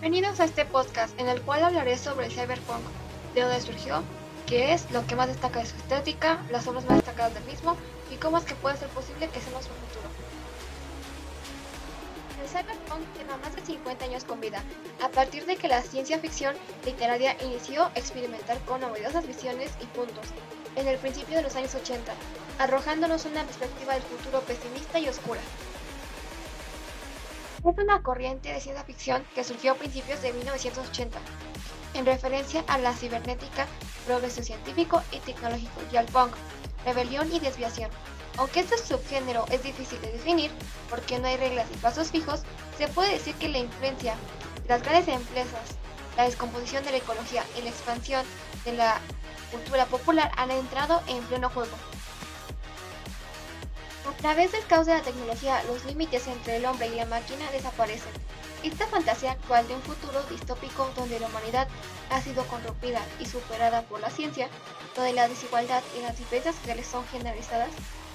Bienvenidos a este podcast en el cual hablaré sobre el cyberpunk, de dónde surgió, qué es, lo que más destaca de su estética, las obras más destacadas del mismo y cómo es que puede ser posible que sea nuestro futuro. El cyberpunk lleva más de 50 años con vida, a partir de que la ciencia ficción literaria inició a experimentar con novedosas visiones y puntos en el principio de los años 80, arrojándonos una perspectiva del futuro pesimista y oscura. Es una corriente de ciencia ficción que surgió a principios de 1980, en referencia a la cibernética, progreso científico y tecnológico, y al punk, rebelión y desviación. Aunque este subgénero es difícil de definir porque no hay reglas y pasos fijos, se puede decir que la influencia de las grandes empresas, la descomposición de la ecología y la expansión de la cultura popular han entrado en pleno juego. A través del caos de la tecnología, los límites entre el hombre y la máquina desaparecen. Esta fantasía actual de un futuro distópico donde la humanidad ha sido corrompida y superada por la ciencia, donde la desigualdad y las diferencias sociales son generalizadas,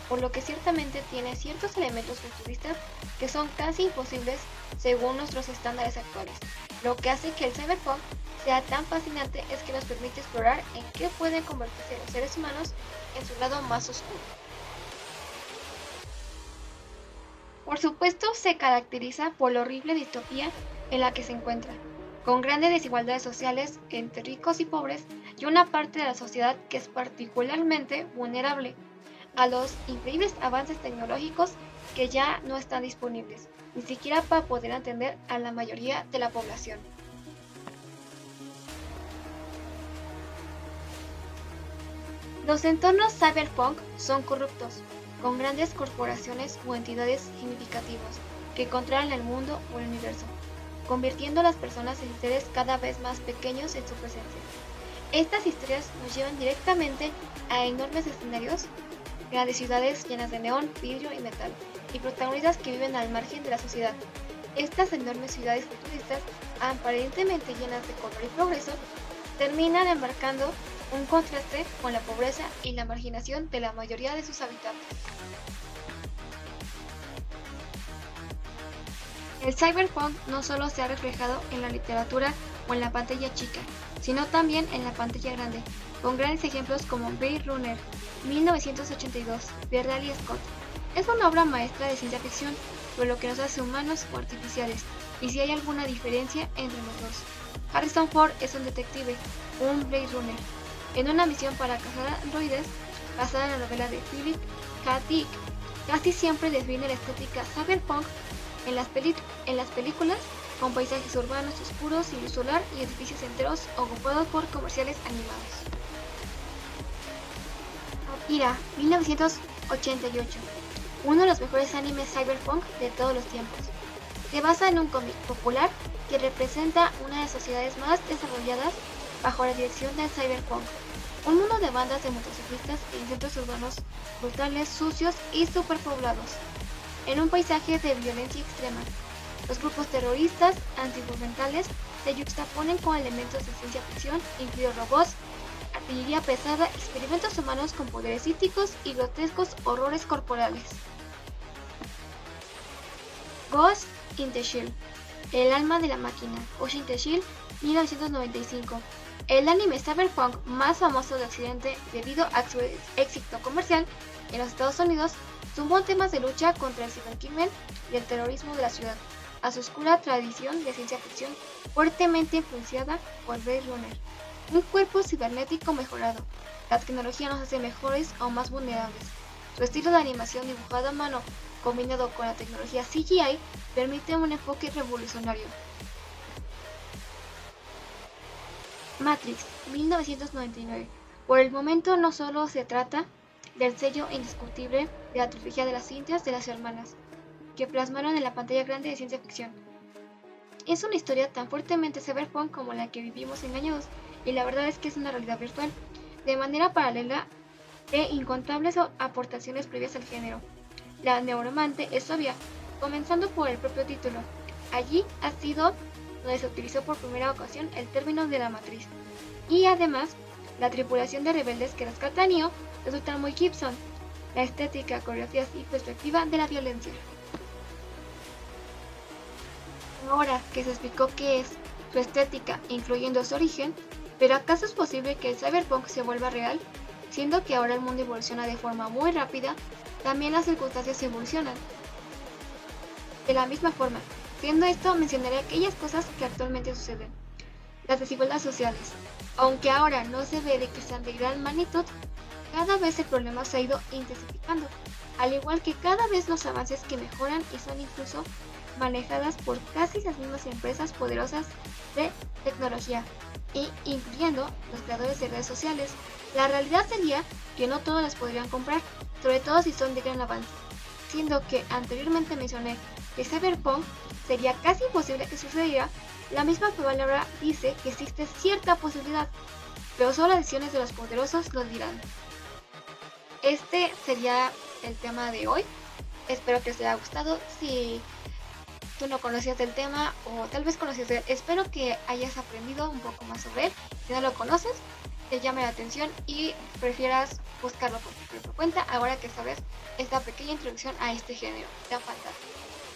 por lo que ciertamente tiene ciertos elementos futuristas que son casi imposibles según nuestros estándares actuales. Lo que hace que el cyberpunk sea tan fascinante es que nos permite explorar en qué pueden convertirse los seres humanos en su lado más oscuro. Por supuesto, se caracteriza por la horrible distopía en la que se encuentra, con grandes desigualdades sociales entre ricos y pobres y una parte de la sociedad que es particularmente vulnerable a los increíbles avances tecnológicos que ya no están disponibles, ni siquiera para poder atender a la mayoría de la población. Los entornos cyberpunk son corruptos, con grandes corporaciones o entidades significativas que controlan el mundo o el universo, convirtiendo a las personas en seres cada vez más pequeños en su presencia. Estas historias nos llevan directamente a enormes escenarios, grandes ciudades llenas de neón, vidrio y metal, y protagonistas que viven al margen de la sociedad. Estas enormes ciudades futuristas, aparentemente llenas de color y progreso, terminan embarcando un contraste con la pobreza y la marginación de la mayoría de sus habitantes. El cyberpunk no solo se ha reflejado en la literatura o en la pantalla chica, sino también en la pantalla grande, con grandes ejemplos como Blade Runner 1982 de Scott. Es una obra maestra de ciencia ficción, por lo que nos hace humanos o artificiales, y si hay alguna diferencia entre los dos. Harrison Ford es un detective, un Blade Runner, en una misión para cazar androides basada en la novela de Philip K. Dick. Casi siempre define la estética cyberpunk en las, películas con paisajes urbanos oscuros y luz solar y edificios enteros ocupados por comerciales animados. Akira, 1988. Uno de los mejores animes cyberpunk de todos los tiempos. Se basa en un cómic popular que representa una de las sociedades más desarrolladas bajo la dirección del cyberpunk. Un mundo de bandas de motociclistas en centros urbanos brutales, sucios y superpoblados, en un paisaje de violencia extrema. Los grupos terroristas antigovernmentales se yuxtaponen con elementos de ciencia ficción, incluidos robots, artillería pesada, experimentos humanos con poderes psíquicos y grotescos horrores corporales. Ghost in the El alma de la máquina, the Shield, 1995 el anime cyberpunk más famoso de Occidente debido a su éxito comercial en los Estados Unidos, sumó temas de lucha contra el cibercrimen y el terrorismo de la ciudad, a su oscura tradición de ciencia ficción fuertemente influenciada por Blade Runner. Un cuerpo cibernético mejorado. La tecnología nos hace mejores o más vulnerables. Su estilo de animación dibujado a mano combinado con la tecnología CGI permite un enfoque revolucionario Matrix, 1999. Por el momento no solo se trata del sello indiscutible de la trilogía de las cintas de las hermanas, que plasmaron en la pantalla grande de ciencia ficción. Es una historia tan fuertemente cyberpunk como la que vivimos engañados, y la verdad es que es una realidad virtual, de manera paralela e incontables aportaciones previas al género. La neuromante es obvia, comenzando por el propio título. Allí ha sido donde se utilizó por primera ocasión el término de la matriz. Y además, la tripulación de rebeldes que rescata Neo resulta muy Gibson, la estética, coreografías y perspectiva de la violencia. Ahora que se explicó qué es, su estética, incluyendo su origen, pero ¿acaso es posible que el cyberpunk se vuelva real? Siendo que ahora el mundo evoluciona de forma muy rápida, también las circunstancias evolucionan. De la misma forma, siendo esto, mencionaré aquellas cosas que actualmente suceden. Las desigualdades sociales. Aunque ahora no se ve de que sean de gran magnitud, cada vez el problema se ha ido intensificando, al igual que cada vez los avances que mejoran y son incluso manejadas por casi las mismas empresas poderosas de tecnología, y incluyendo los creadores de redes sociales. La realidad sería que no todos las podrían comprar, sobre todo si son de gran avance, siendo que anteriormente mencioné que Cyberpunk sería casi imposible que sucediera, la misma palabra dice que existe cierta posibilidad, pero solo las decisiones de los poderosos lo dirán. Este sería el tema de hoy. Espero que os haya gustado. Si tú no conocías del tema o tal vez conocías de él, espero que hayas aprendido un poco más sobre él. Si no lo conoces, te llame la atención y prefieras buscarlo por tu cuenta ahora que sabes esta pequeña introducción a este género tan fantástico.